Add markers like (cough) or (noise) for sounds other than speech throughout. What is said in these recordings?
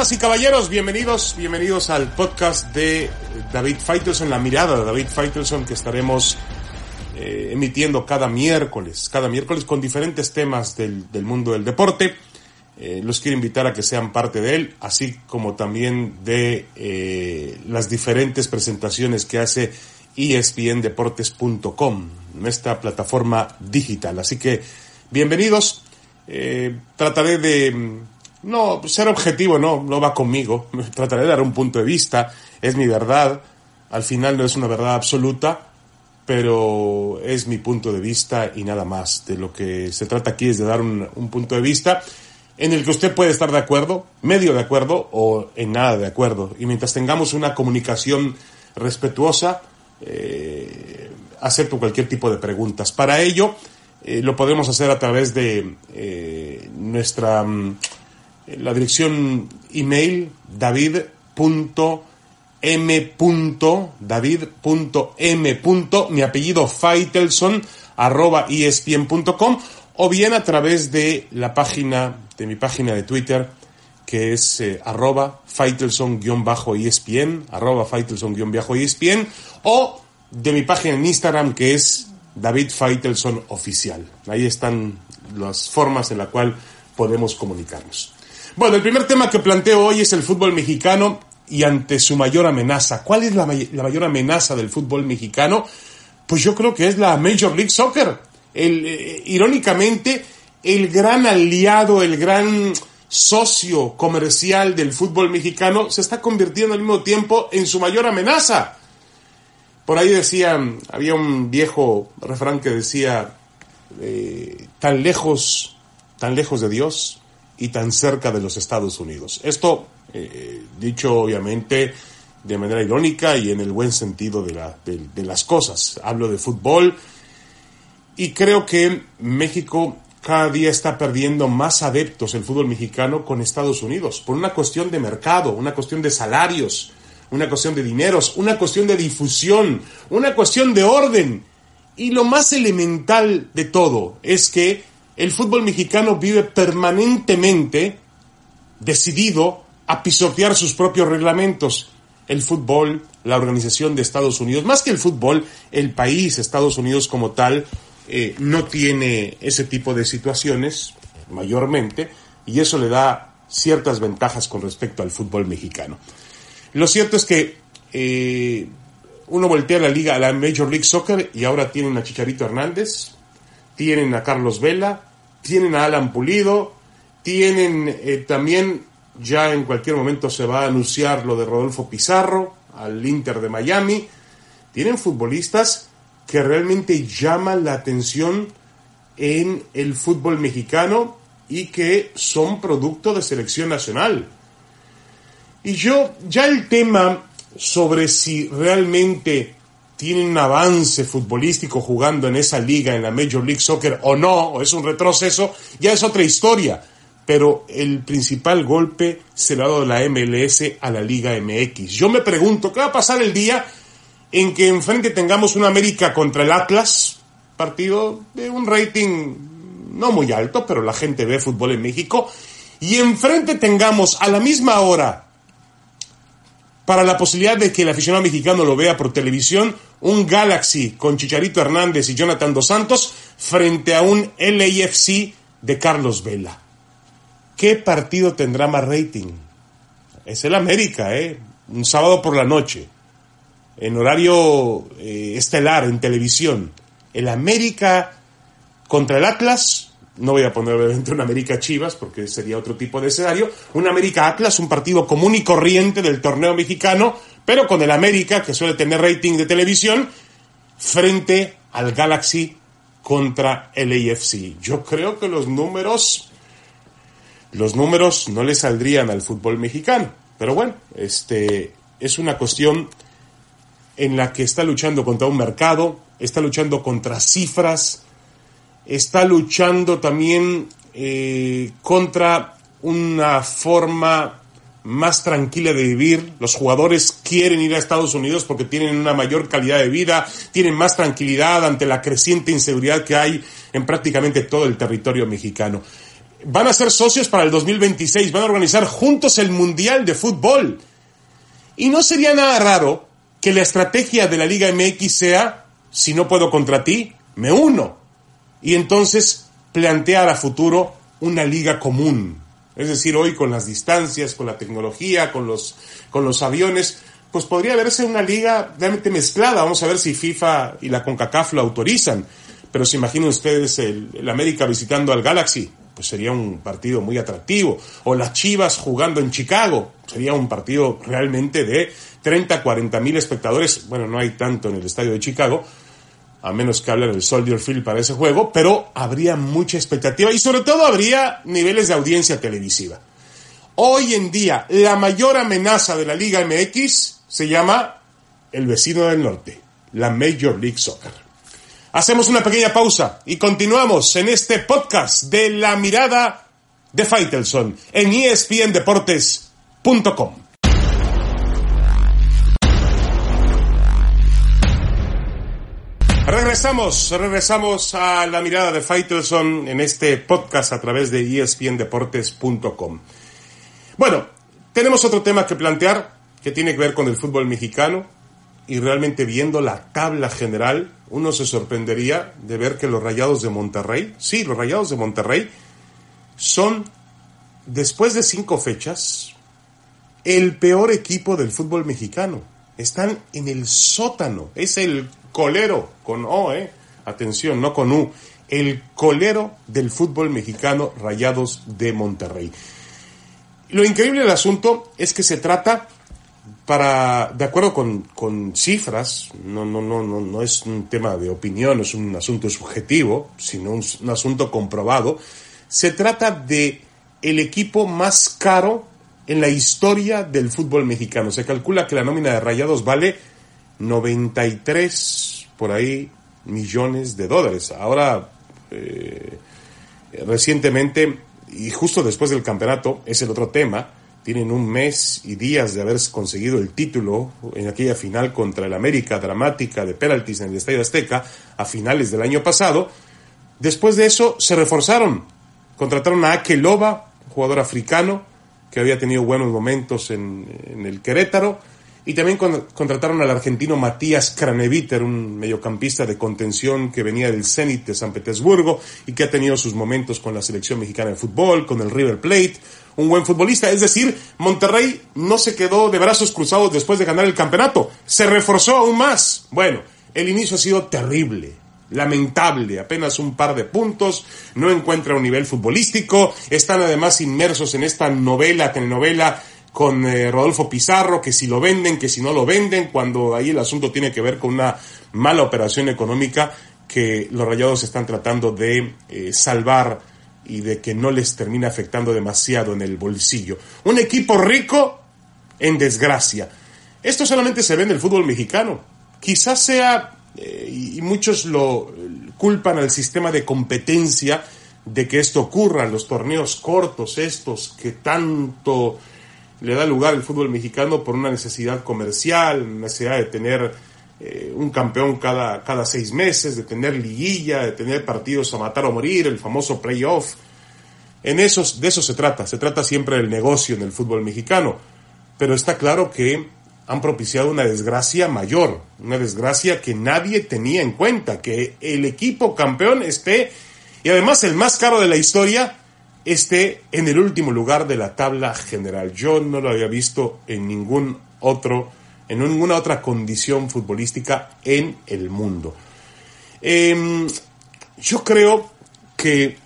Y caballeros, bienvenidos, bienvenidos al podcast de David Faitelson, la mirada de David Faitelson que estaremos eh, emitiendo cada miércoles, cada miércoles con diferentes temas del, del mundo del deporte. Eh, los quiero invitar a que sean parte de él, así como también de eh, las diferentes presentaciones que hace espndeportes.com, esta plataforma digital. Así que bienvenidos. trataré de no, ser objetivo no, no va conmigo. (laughs) Trataré de dar un punto de vista. Es mi verdad. Al final no es una verdad absoluta, pero es mi punto de vista y nada más. De lo que se trata aquí es de dar un, punto de vista en el que usted puede estar de acuerdo, medio de acuerdo o en nada de acuerdo. Y mientras tengamos una comunicación respetuosa, eh, acepto cualquier tipo de preguntas. Para ello, eh, lo podemos hacer a través de eh, nuestra mm, la dirección email david.m.david.m. mi apellido Faitelson arroba espn.com o bien a través de la página de mi página de Twitter que es eh, arroba Faitelson-ESPN, arroba Faitelson-ESPN, o de mi página en Instagram que es David Faitelson Oficial. Ahí están las formas en la cual podemos comunicarnos. Bueno, el primer tema que planteo hoy es el fútbol mexicano y ante su mayor amenaza. ¿Cuál es la, mayor amenaza del fútbol mexicano? Pues yo creo que es la Major League Soccer. El, eh, irónicamente, el gran aliado, el gran socio comercial del fútbol mexicano se está convirtiendo al mismo tiempo en su mayor amenaza. Por ahí decía, había un viejo refrán que decía, eh, tan lejos, tan lejos de Dios, y tan cerca de los Estados Unidos. Esto, eh, dicho obviamente de manera irónica y en el buen sentido de, de, las cosas. Hablo de fútbol y creo que México cada día está perdiendo más adeptos el fútbol mexicano con Estados Unidos, por una cuestión de mercado, una cuestión de salarios, una cuestión de dineros, una cuestión de difusión, una cuestión de orden. Y lo más elemental de todo es que el fútbol mexicano vive permanentemente decidido a pisotear sus propios reglamentos. El fútbol, la organización de Estados Unidos, más que el fútbol, el país, Estados Unidos como tal, eh, no tiene ese tipo de situaciones mayormente y eso le da ciertas ventajas con respecto al fútbol mexicano. Lo cierto es que eh, uno voltea a la liga, a la Major League Soccer y ahora tienen a Chicharito Hernández, tienen a Carlos Vela, tienen a Alan Pulido, tienen eh, también, ya en cualquier momento se va a anunciar lo de Rodolfo Pizarro al Inter de Miami, tienen futbolistas que realmente llaman la atención en el fútbol mexicano y que son producto de selección nacional. Y yo, ya el tema sobre si realmente tienen un avance futbolístico jugando en esa liga, en la Major League Soccer, o no, o es un retroceso, ya es otra historia. Pero el principal golpe se lo ha dado la MLS a la Liga MX. Yo me pregunto, ¿qué va a pasar el día en que enfrente tengamos una América contra el Atlas? Partido de un rating no muy alto, pero la gente ve fútbol en México. Y enfrente tengamos a la misma hora para la posibilidad de que el aficionado mexicano lo vea por televisión, un Galaxy con Chicharito Hernández y Jonathan Dos Santos frente a un LAFC de Carlos Vela. ¿Qué partido tendrá más rating? Es el América, ¿eh? Un sábado por la noche, en horario eh, estelar, en televisión. El América contra el Atlas no voy a poner obviamente un América Chivas porque sería otro tipo de escenario, un América Atlas, un partido común y corriente del torneo mexicano, pero con el América, que suele tener rating de televisión, frente al Galaxy contra el AFC. Yo creo que los números, los números no le saldrían al fútbol mexicano, pero bueno, este es una cuestión en la que está luchando contra un mercado, está luchando contra cifras, está luchando también eh, contra una forma más tranquila de vivir. Los jugadores quieren ir a Estados Unidos porque tienen una mayor calidad de vida, tienen más tranquilidad ante la creciente inseguridad que hay en prácticamente todo el territorio mexicano. van a ser socios para el 2026, van a organizar juntos el Mundial de Fútbol. Y no sería nada raro que la estrategia de la Liga MX sea, si no puedo contra ti, me uno. Y entonces plantear a futuro una liga común. Es decir, hoy con las distancias, con la tecnología, con los, con los aviones, pues podría verse una liga realmente mezclada. Vamos a ver si FIFA y la CONCACAF lo autorizan. Pero se imaginen ustedes el, América visitando al Galaxy, pues sería un partido muy atractivo. O las Chivas jugando en Chicago, sería un partido realmente de 30, 40 mil espectadores. Bueno, no hay tanto en el estadio de Chicago, a menos que hablen del Soldier Field para ese juego, pero habría mucha expectativa y sobre todo habría niveles de audiencia televisiva. Hoy en día, la mayor amenaza de la Liga MX se llama el vecino del norte, la Major League Soccer. Hacemos una pequeña pausa y continuamos en este podcast de la mirada de Faitelson en espndeportes.com. Regresamos, regresamos a la mirada de Faitelson en este podcast a través de espndeportes.com. Bueno, tenemos otro tema que plantear que tiene que ver con el fútbol mexicano y realmente viendo la tabla general, uno se sorprendería de ver que los Rayados de Monterrey, sí, los Rayados de Monterrey, son, después de cinco fechas, el peor equipo del fútbol mexicano. Están en el sótano, es el colero, con O, eh. Atención, no con U. El colero del fútbol mexicano Rayados de Monterrey. Lo increíble del asunto es que se trata para, de acuerdo con, cifras, no, no, no, no, no es un tema de opinión, es un asunto subjetivo, sino un, un, asunto comprobado, se trata de el equipo más caro en la historia del fútbol mexicano. Se calcula que la nómina de Rayados vale 93 por ahí millones de dólares. Ahora, eh, recientemente, y justo después del campeonato, es el otro tema, tienen un mes y días de haber conseguido el título en aquella final contra el América dramática de penaltis en el Estadio Azteca a finales del año pasado. Después de eso se reforzaron, contrataron a Akeloba, jugador africano que había tenido buenos momentos en, en el Querétaro, y también contrataron al argentino Matías Kraneviter, un mediocampista de contención que venía del Zenit de San Petersburgo y que ha tenido sus momentos con la selección mexicana de fútbol, con el River Plate, un buen futbolista. Es decir, Monterrey no se quedó de brazos cruzados después de ganar el campeonato, se reforzó aún más. Bueno, el inicio ha sido terrible, lamentable, apenas un par de puntos, no encuentra un nivel futbolístico, están además inmersos en esta novela, telenovela con eh, Rodolfo Pizarro, que si lo venden, que si no lo venden, cuando ahí el asunto tiene que ver con una mala operación económica que los rayados están tratando de eh, salvar y de que no les termine afectando demasiado en el bolsillo. Un equipo rico en desgracia. Esto solamente se ve en el fútbol mexicano. Quizás sea, eh, y muchos lo culpan al sistema de competencia de que esto ocurra, los torneos cortos estos que tanto le da lugar al fútbol mexicano por una necesidad comercial, necesidad de tener eh, un campeón cada, cada seis meses, de tener liguilla, de tener partidos a matar o morir, el famoso playoff. En esos, de eso se trata, se trata siempre del negocio en el fútbol mexicano. Pero está claro que han propiciado una desgracia mayor, una desgracia que nadie tenía en cuenta, que el equipo campeón esté, y además el más caro de la historia, esté en el último lugar de la tabla general. Yo no lo había visto en ningún otro, en ninguna otra condición futbolística en el mundo. Em, yo creo que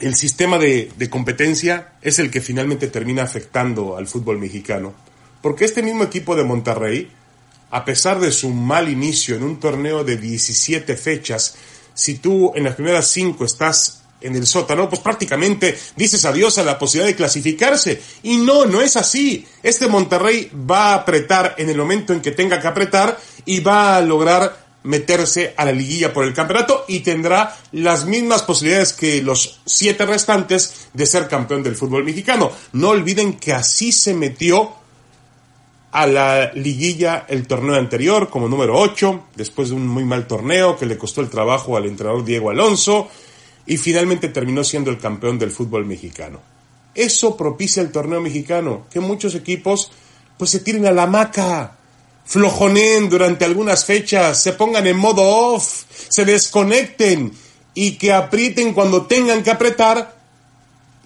el sistema de, de, competencia es el que finalmente termina afectando al fútbol mexicano. Porque este mismo equipo de Monterrey, a pesar de su mal inicio en un torneo de 17 fechas, si tú en las primeras 5 estás en el sótano, pues prácticamente dices adiós a la posibilidad de clasificarse. Y no, no es así. Este Monterrey va a apretar en el momento en que tenga que apretar y va a lograr meterse a la liguilla por el campeonato y tendrá las mismas posibilidades que los siete restantes de ser campeón del fútbol mexicano. No olviden que así se metió a la liguilla el torneo anterior como número 8, después de un muy mal torneo que le costó el trabajo al entrenador Diego Alonso y finalmente terminó siendo el campeón del fútbol mexicano. Eso propicia el torneo mexicano, que muchos equipos pues se tiren a la maca, flojoneen durante algunas fechas, se pongan en modo off, se desconecten y que aprieten cuando tengan que apretar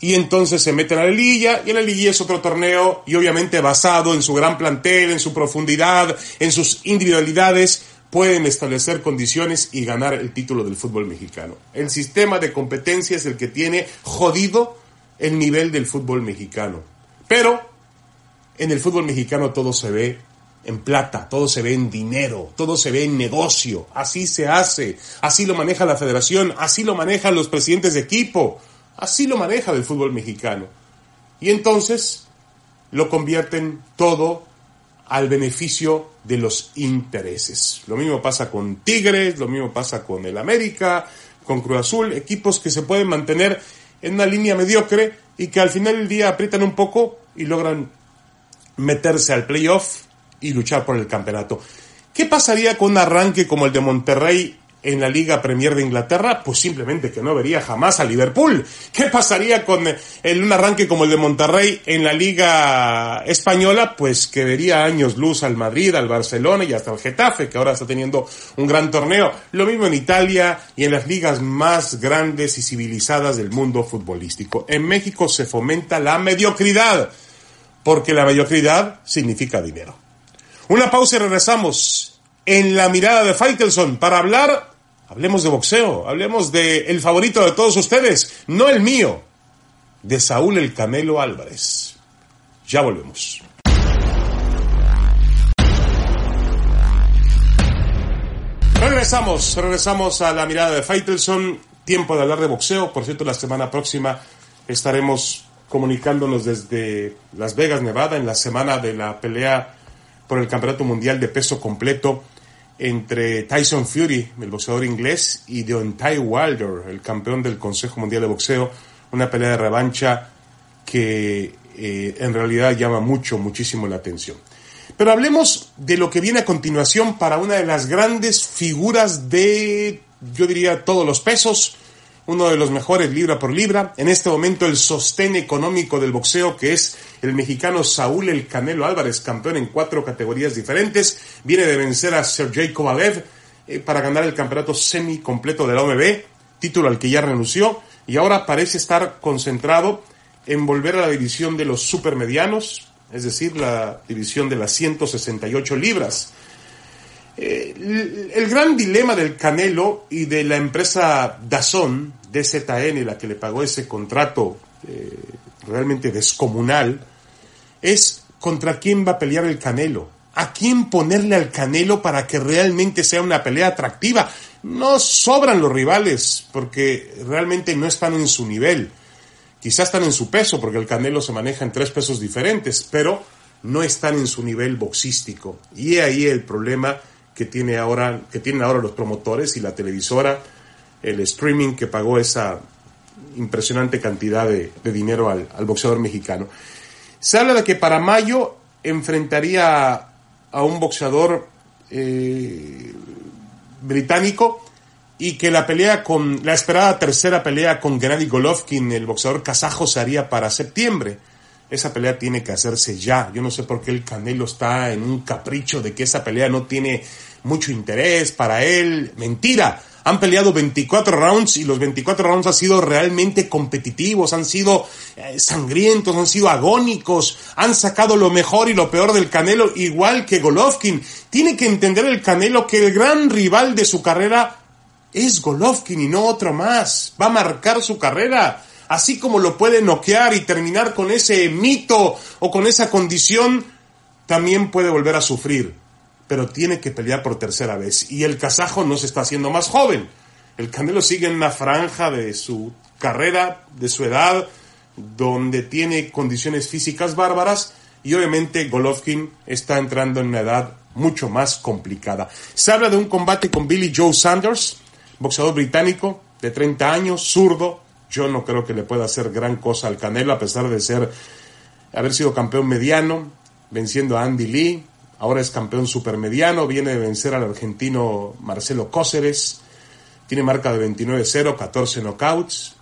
y entonces se meten a la liguilla y la liguilla es otro torneo y obviamente basado en su gran plantel, en su profundidad, en sus individualidades, pueden establecer condiciones y ganar el título del fútbol mexicano. El sistema de competencia es el que tiene jodido el nivel del fútbol mexicano. Pero en el fútbol mexicano todo se ve en plata, todo se ve en dinero, todo se ve en negocio. Así se hace, así lo maneja la federación, así lo manejan los presidentes de equipo, así lo maneja el fútbol mexicano. Y entonces lo convierten todo al beneficio de los intereses. Lo mismo pasa con Tigres, lo mismo pasa con el América, con Cruz Azul, equipos que se pueden mantener en una línea mediocre y que al final del día aprietan un poco y logran meterse al playoff y luchar por el campeonato. ¿Qué pasaría con un arranque como el de Monterrey en la Liga Premier de Inglaterra? Pues simplemente que no vería jamás a Liverpool. ¿Qué pasaría con el, un arranque como el de Monterrey en la Liga Española? Pues que vería años luz al Madrid, al Barcelona y hasta al Getafe, que ahora está teniendo un gran torneo. Lo mismo en Italia y en las ligas más grandes y civilizadas del mundo futbolístico. En México se fomenta la mediocridad, porque la mediocridad significa dinero. Una pausa y regresamos en la mirada de Faitelson para hablar, hablemos de boxeo, hablemos de el favorito de todos ustedes, no el mío, de Saúl el Canelo Álvarez. Ya volvemos. Regresamos, regresamos a la mirada de Faitelson. Tiempo de hablar de boxeo. Por cierto, la semana próxima estaremos comunicándonos desde Las Vegas, Nevada, en la semana de la pelea por el Campeonato Mundial de Peso Completo entre Tyson Fury, el boxeador inglés, y Deontay Wilder, el campeón del Consejo Mundial de Boxeo, una pelea de revancha que eh, en realidad llama mucho, muchísimo la atención. Pero hablemos de lo que viene a continuación para una de las grandes figuras de, yo diría, todos los pesos, uno de los mejores libra por libra. En este momento el sostén económico del boxeo, que es el mexicano Saúl El Canelo Álvarez, campeón en cuatro categorías diferentes, viene de vencer a Sergey Kovalev eh, para ganar el campeonato semi completo de la OMB, título al que ya renunció, y ahora parece estar concentrado en volver a la división de los supermedianos, es decir, la división de las 168 libras. Eh, el, gran dilema del Canelo y de la empresa Dazón, DZN, la que le pagó ese contrato eh, realmente descomunal, es contra quién va a pelear el Canelo. ¿A quién ponerle al Canelo para que realmente sea una pelea atractiva? No sobran los rivales porque realmente no están en su nivel. Quizás están en su peso porque el Canelo se maneja en tres pesos diferentes, pero no están en su nivel boxístico. Y ahí el problema que, tiene ahora, que tienen ahora los promotores y la televisora, el streaming que pagó esa impresionante cantidad de, dinero al, boxeador mexicano. Se habla de que para mayo enfrentaría a un boxeador eh, británico y que la pelea con la esperada tercera pelea con Gennady Golovkin, el boxeador kazajo, se haría para septiembre. Esa pelea tiene que hacerse ya. Yo no sé por qué el Canelo está en un capricho de que esa pelea no tiene mucho interés para él. Mentira. Han peleado 24 rounds y los 24 rounds han sido realmente competitivos, han sido eh, sangrientos, han sido agónicos, han sacado lo mejor y lo peor del Canelo, igual que Golovkin. Tiene que entender el Canelo que el gran rival de su carrera es Golovkin y no otro más. Va a marcar su carrera. Así como lo puede noquear y terminar con ese mito o con esa condición, también puede volver a sufrir pero tiene que pelear por tercera vez. Y el kazajo no se está haciendo más joven. El Canelo sigue en una franja de su carrera, de su edad, donde tiene condiciones físicas bárbaras y obviamente Golovkin está entrando en una edad mucho más complicada. Se habla de un combate con Billy Joe Sanders, boxeador británico de 30 años, zurdo. Yo no creo que le pueda hacer gran cosa al Canelo a pesar de ser haber sido campeón mediano, venciendo a Andy Lee, ahora es campeón supermediano, viene de vencer al argentino Marcelo Cóceres, tiene marca de 29-0, 14 knockouts.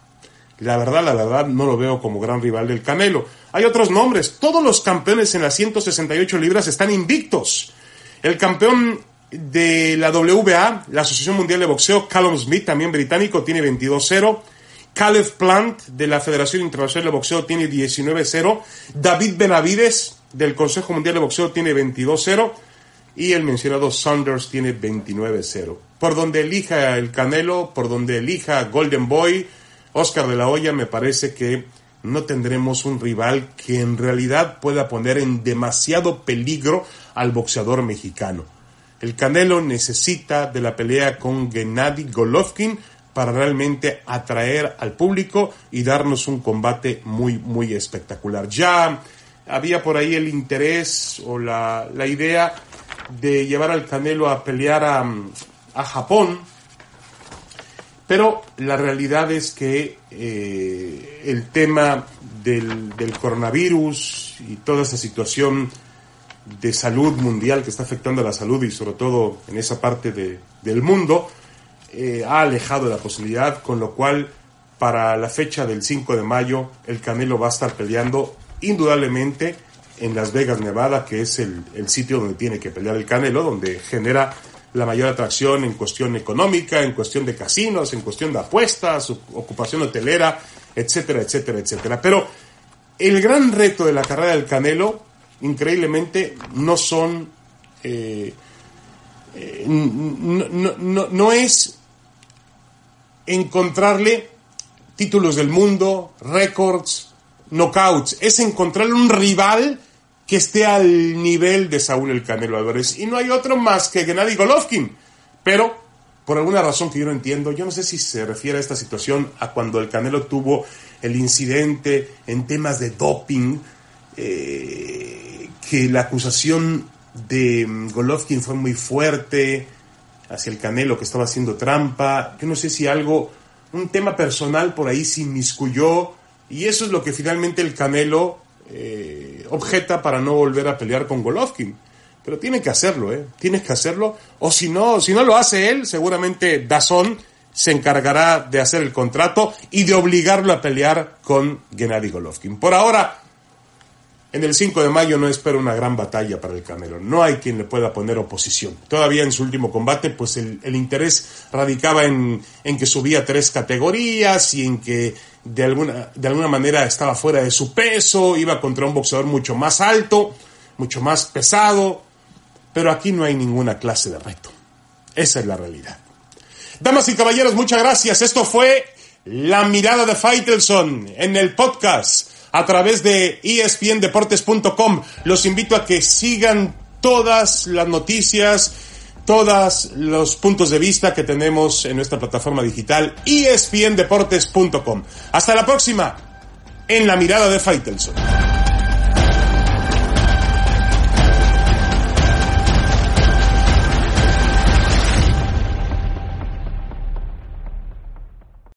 La verdad, la verdad, no lo veo como gran rival del Canelo. Hay otros nombres. Todos los campeones en las 168 libras están invictos. El campeón de la WBA, la Asociación Mundial de Boxeo, Callum Smith, también británico, tiene 22-0. Caleb Plant, de la Federación Internacional de Boxeo, tiene 19-0. David Benavides, del Consejo Mundial de Boxeo, tiene 22-0. Y el mencionado Saunders tiene 29-0. Por donde elija el Canelo, por donde elija Golden Boy, Oscar de la Hoya, me parece que no tendremos un rival que en realidad pueda poner en demasiado peligro al boxeador mexicano. El Canelo necesita de la pelea con Gennady Golovkin para realmente atraer al público y darnos un combate muy, muy espectacular. Ya había por ahí el interés o la, idea de llevar al Canelo a pelear a, a Japón, pero la realidad es que eh, el tema del, coronavirus y toda esa situación de salud mundial que está afectando a la salud y sobre todo en esa parte del mundo, eh, ha alejado la posibilidad, con lo cual para la fecha del 5 de mayo el Canelo va a estar peleando indudablemente en Las Vegas, Nevada, que es el, el sitio donde tiene que pelear el Canelo, donde genera la mayor atracción en cuestión económica, en cuestión de casinos, en cuestión de apuestas, ocupación hotelera, etcétera, etcétera, etcétera. Pero el gran reto de la carrera del Canelo, increíblemente, no son... Eh, eh, no, es encontrarle títulos del mundo, récords, knockouts, es encontrarle un rival que esté al nivel de Saúl el Canelo Álvarez. Y no hay otro más que Gennady Golovkin. Pero, por alguna razón que yo no entiendo, yo no sé si se refiere a esta situación a cuando el Canelo tuvo el incidente en temas de doping, eh, que la acusación de mm, Golovkin fue muy fuerte hacia el Canelo que estaba haciendo trampa. Yo no sé si algo, un tema personal por ahí se inmiscuyó. Y eso es lo que finalmente el Canelo eh, objeta para no volver a pelear con Golovkin. Pero tiene que hacerlo, ¿eh? Tienes que hacerlo. O si no, si no lo hace él, seguramente Dazón se encargará de hacer el contrato y de obligarlo a pelear con Gennady Golovkin. Por ahora, en el 5 de mayo no espero una gran batalla para el Canelo. No hay quien le pueda poner oposición. Todavía en su último combate, pues el, interés radicaba en, en, que subía tres categorías y en que de alguna, de alguna manera estaba fuera de su peso, iba contra un boxeador mucho más alto, mucho más pesado. Pero aquí no hay ninguna clase de reto. Esa es la realidad. Damas y caballeros, muchas gracias. Esto fue La Mirada de Faitelson en el podcast a través de espndeportes.com. Los invito a que sigan todas las noticias, todos los puntos de vista que tenemos en nuestra plataforma digital espndeportes.com. Hasta la próxima en la mirada de Faitelson.